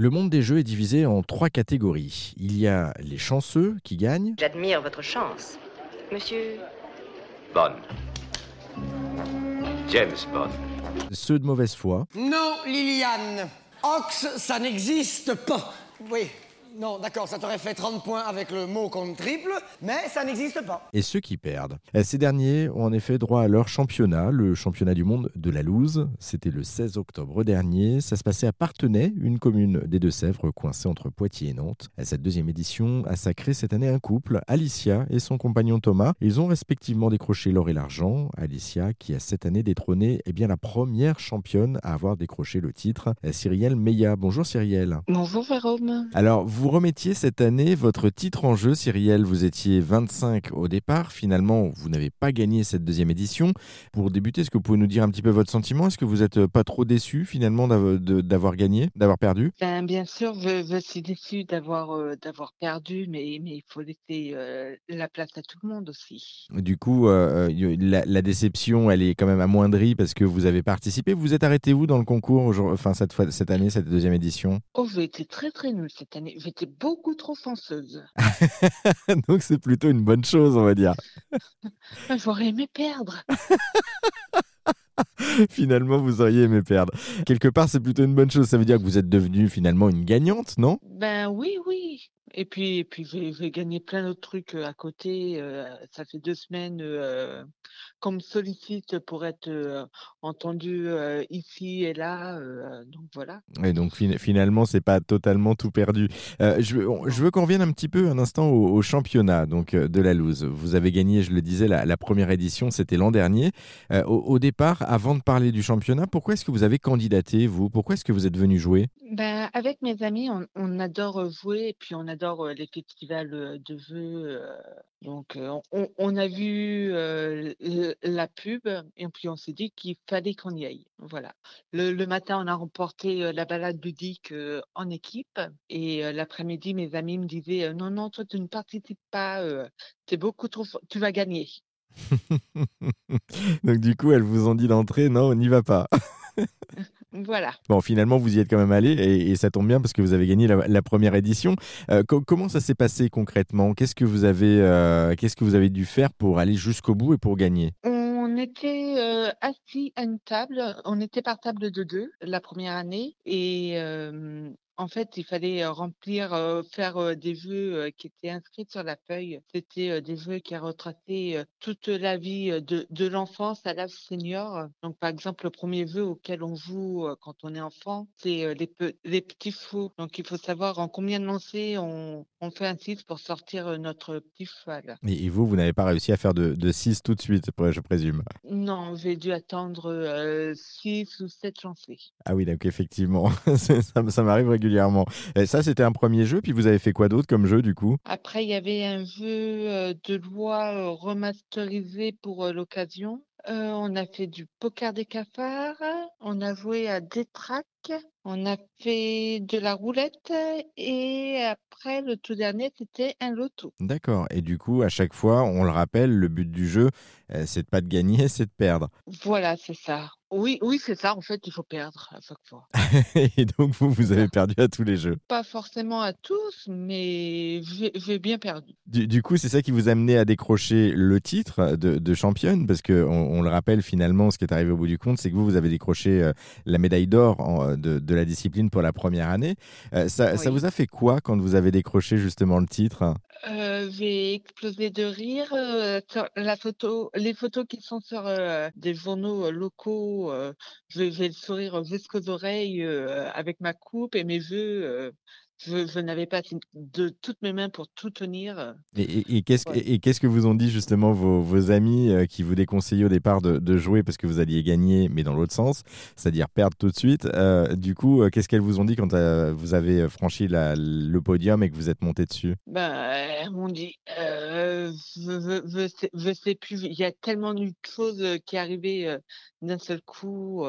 Le monde des jeux est divisé en trois catégories. Il y a les chanceux qui gagnent, J'admire votre chance. Monsieur, Bond. James Bond. ceux de mauvaise foi, Non, Liliane. Ox, ça n'existe pas. Oui. Non, d'accord, ça t'aurait fait 30 points avec le mot contre triple, mais ça n'existe pas. et ceux qui perdent. Euh, Ces derniers ont en effet droit à leur championnat, le championnat du monde de la loose. C'était le 16 octobre dernier. Ça se passait à Partenay, une commune des Deux-Sèvres coincée entre Poitiers et Nantes. À Cette deuxième édition a sacré cette année un couple, Alicia et son compagnon Thomas. Ils ont respectivement décroché l'or et l'argent. Alicia qui a cette année détrôné eh bien, la première championne à avoir décroché le titre, euh, Cyrielle Meillat. Bonjour Cyrielle. Bonjour Jérôme. Alors, vous remettiez cette année votre titre en jeu, Cyrielle. Vous étiez 25 au départ. Finalement, vous n'avez pas gagné cette deuxième édition. Pour débuter, est-ce que vous pouvez nous dire un petit peu votre sentiment? Est-ce que vous n'êtes pas trop déçu finalement d'avoir gagné, d'avoir perdu? Ben, bien sûr, je, je suis déçue d'avoir euh, d'avoir perdu, mais, mais il faut laisser euh, la place à tout le monde aussi. Du coup, euh, euh, la, la déception, elle est quand même amoindrie parce que vous avez participé. Vous êtes arrêté où dans le concours, enfin cette, fois, cette année, cette deuxième édition? Oh, j'ai été très très nulle cette année. J'étais beaucoup trop chanceuse. Donc c'est plutôt une bonne chose, on va dire. J'aurais aimé perdre. finalement, vous auriez aimé perdre. Quelque part, c'est plutôt une bonne chose. Ça veut dire que vous êtes devenue finalement une gagnante, non? Ben oui, oui. Et puis, et puis j'ai j'ai gagné plein d'autres trucs à côté. euh, ça fait deux semaines euh, qu'on me sollicite pour être euh, entendu euh, ici et là. euh, donc voilà. Et donc fin- finalement, c'est pas totalement tout perdu. Euh, je, veux- on- je veux qu'on revienne un petit peu un instant au, au championnat donc de la loose. Vous avez gagné, je le disais, la, la première édition, c'était l'an dernier. Euh, au, au départ, avant de parler du championnat, pourquoi est-ce que vous avez candidaté, vous? Pourquoi est-ce que vous êtes venu jouer? Ben, avec mes amis, on, on adore jouer et puis on adore les festivals de euh, donc, on, on a vu la pub et puis on s'est dit qu'il fallait qu'on y aille. Voilà. Le, le matin, on a remporté la balade ludique en équipe et l'après-midi, mes amis me disaient non, non, toi, tu ne participes pas. T'es beaucoup trop, tu vas gagner. Donc du coup, elles vous ont dit d'entrer, non, on n'y va pas. Voilà. Bon, finalement, vous y êtes quand même allé et, et ça tombe bien parce que vous avez gagné la, la première édition. Euh, co- comment ça s'est passé concrètement? Qu'est-ce que vous avez, euh, qu'est-ce que vous avez dû faire pour aller jusqu'au bout et pour gagner? On était euh, assis à une table, on était par table de deux la première année et en fait il fallait remplir, euh, faire euh, des vœux euh, qui étaient inscrits sur la feuille. C'était des vœux qui retraçaient toute la vie de, de l'enfance à l'âge senior. Donc par exemple le premier vœu auquel on joue quand on est enfant, c'est les, pe- les petits fous. Donc il faut savoir en combien de lancers on, on fait un 6 pour sortir notre petit cheval. et, vous, vous n'avez pas réussi à faire de, de 6 tout de suite, je présume? Non, j'ai dû attendre 6 ou 7 lancers. Ah oui, donc effectivement, ça, ça m'arrive régulièrement. Et ça, c'était un premier jeu, puis vous avez fait quoi d'autre comme jeu du coup? Après, il y avait un jeu euh, de loi euh, remasterisé pour euh, l'occasion. On a fait du poker des cafards, on a joué à Détrac, on a fait de la roulette et après, le tout dernier, c'était un loto. D'accord. Et du coup, à chaque fois, on le rappelle, le but du jeu, euh, c'est de pas de gagner, c'est de perdre. Voilà, c'est ça. Oui, oui, c'est ça. En fait, il faut perdre à chaque fois. et donc, vous, vous avez perdu à tous les jeux. Pas forcément à tous, mais j'ai bien perdu. Du, du coup, c'est ça qui vous a amené à décrocher le titre de, de championne, parce que on, on le rappelle finalement, ce qui est arrivé au bout du compte, c'est que vous, vous avez décroché euh, la médaille d'or en, de, de la discipline pour la première année. Euh, ça, vous a fait quoi quand vous avez décroché justement le titre? Euh, j'ai explosé de rire. euh, sur la photo, les photos qui sont sur des journaux locaux, j'ai le sourire jusqu'aux oreilles avec ma coupe et mes vœux. Euh, je je n'avais pas de toutes mes mains pour tout tenir. Et, et- et qu'est-ce que- Ouais. vous ont dit justement vos, vos amis euh, qui vous déconseillaient au départ de, de jouer parce que vous alliez gagner, mais dans l'autre sens, c'est-à-dire perdre tout de suite Euh, Du coup, euh, qu'est-ce qu'elles vous ont dit quand euh, vous avez franchi la- le podium et que vous êtes monté dessus? Ben, elles m'ont dit, euh, je, je sais, sais plus. Il y a tellement de choses euh, qui arrivaient euh, d'un seul coup.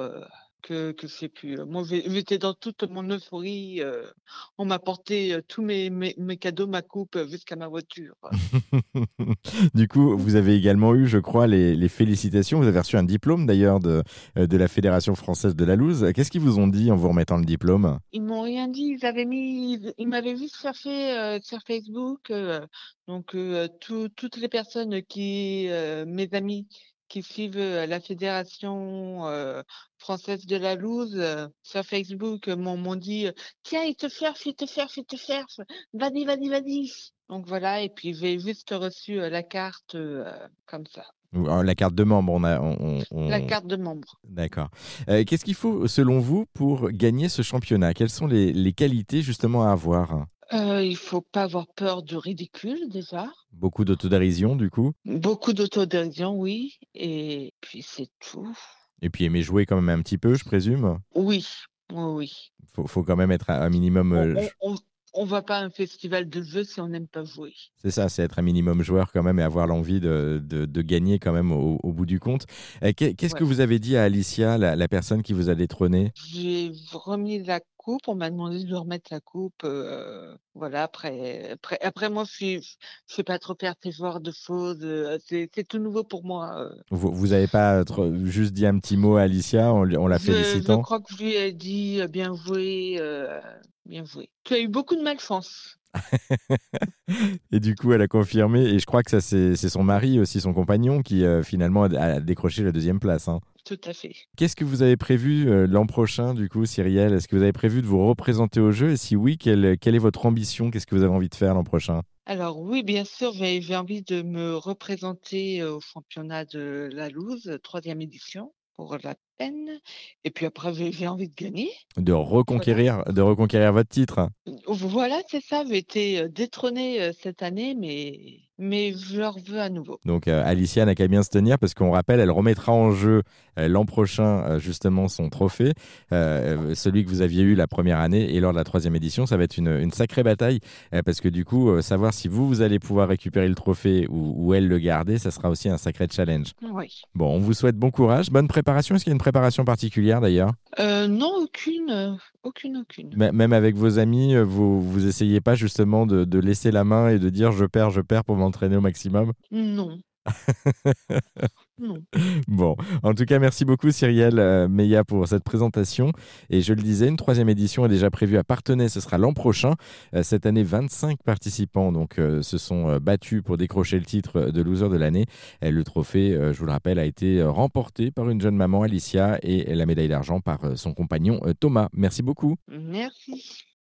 Euh, que que je sais plus. Moi, j'ai j'étais dans toute mon euphorie, heu, on m'a porté, heu, tous mes mes mes cadeaux, ma coupe, jusqu'à ma voiture. Du coup, vous avez également eu, je crois, les les félicitations. Vous avez reçu un diplôme d'ailleurs de, de la Fédération française de la Loose. Qu'est-ce qu'ils vous ont dit en vous remettant le diplôme? Ils m'ont rien dit, ils avaient mis ils m'avaient juste cherché, sur Facebook, donc toutes les personnes qui, mes amis qui suivent, la Fédération, française de la Loose, sur Facebook, m'ont dit, «Tiens, il te cherche, il te cherche, il te cherche, vas-y, vas-y, vas-y!» donc voilà et puis j'ai juste reçu, la carte, comme ça. Alors la carte de membre, on a on on La carte de membre. d'accord. Heu, qu'est-ce qu'il faut, selon vous, pour gagner ce championnat? Quelles sont les les qualités justement à avoir? Heu, il faut pas avoir peur du ridicule déjà. Beaucoup d'autodérision du coup? Beaucoup d'autodérision, oui et puis c'est tout. Et puis aimer jouer quand même un petit peu, je présume? Oui, oui, oui. Faut faut quand même être un un minimum, On heu, on on on va pas à un festival de jeux si on n'aime pas jouer. c'est ça, c'est être un minimum joueur quand même et avoir l'envie de de de gagner quand même au au bout du compte. Qu'est qu'est-ce que vous avez dit à Alicia, la la personne qui vous a détrôné? J'ai remis la coupe, on m'a demandé de remettre la coupe, voilà après après après moi je suis je sais pas trop faire ce genre de choses, c'est tout nouveau pour moi. Vous vous avez pas trop juste dit un petit mot à Alicia en lui en la Je je félicitant? crois que je lui ai dit, «Bien joué, bien joué. Tu as eu beaucoup de malchance». Et du coup, elle a confirmé et je crois que ça c'est son mari aussi, son compagnon qui, heu, finalement a décroché la 2e place, hein? Tout à fait. Qu'est-ce que vous avez prévu, heu, l'an prochain du coup, Cyrielle? Est-ce que vous avez prévu de vous représenter aux Jeux et si oui, quelle quelle est votre ambition? Qu'est-ce que vous avez envie de faire l'an prochain? Alors oui, bien sûr, j'ai envie de me représenter au championnat de la Loose, 3e édition, pour la peine et puis après j'ai envie de gagner. De Voilà. reconquérir de reconquérir votre titre? Voilà, c'est ça, j'ai été, heu, détrônée, cette année mais mais je leur veux à nouveau. Donc heu, Alicia n'a qu'à bien se tenir parce qu'on rappelle, elle remettra en jeu, heu, l'an prochain, heu, justement son trophée, celui que vous aviez eu la 1re année et lors de la 3e édition. Ça va être une, sacrée bataille, parce que du coup, savoir si vous, vous allez pouvoir récupérer le trophée ou ou elle le garder, ça sera aussi un sacré challenge. Oui. Bon, on vous souhaite bon courage, bonne préparation. Est-ce qu'il y a une préparation particulière d'ailleurs? Non, aucune, aucune, aucune. Mê même avec vos amis, vous vous essayez pas justement de de laisser la main et de dire: «Je perds, je perds» pour m'entraîner au maximum? Non. Non. Bon, en tout cas, merci beaucoup Cyrielle, heu, Meillat pour cette présentation et je le disais, une 3e édition est déjà prévue à Parthenay, ce sera l'an prochain. Heu, cette année, 25 participants donc heu, se sont, battus pour décrocher le titre de loser de l'année et le trophée, je vous le rappelle, a été, remporté par une jeune maman, Alicia et la médaille d'argent par, son compagnon, Thomas. Merci beaucoup. Merci.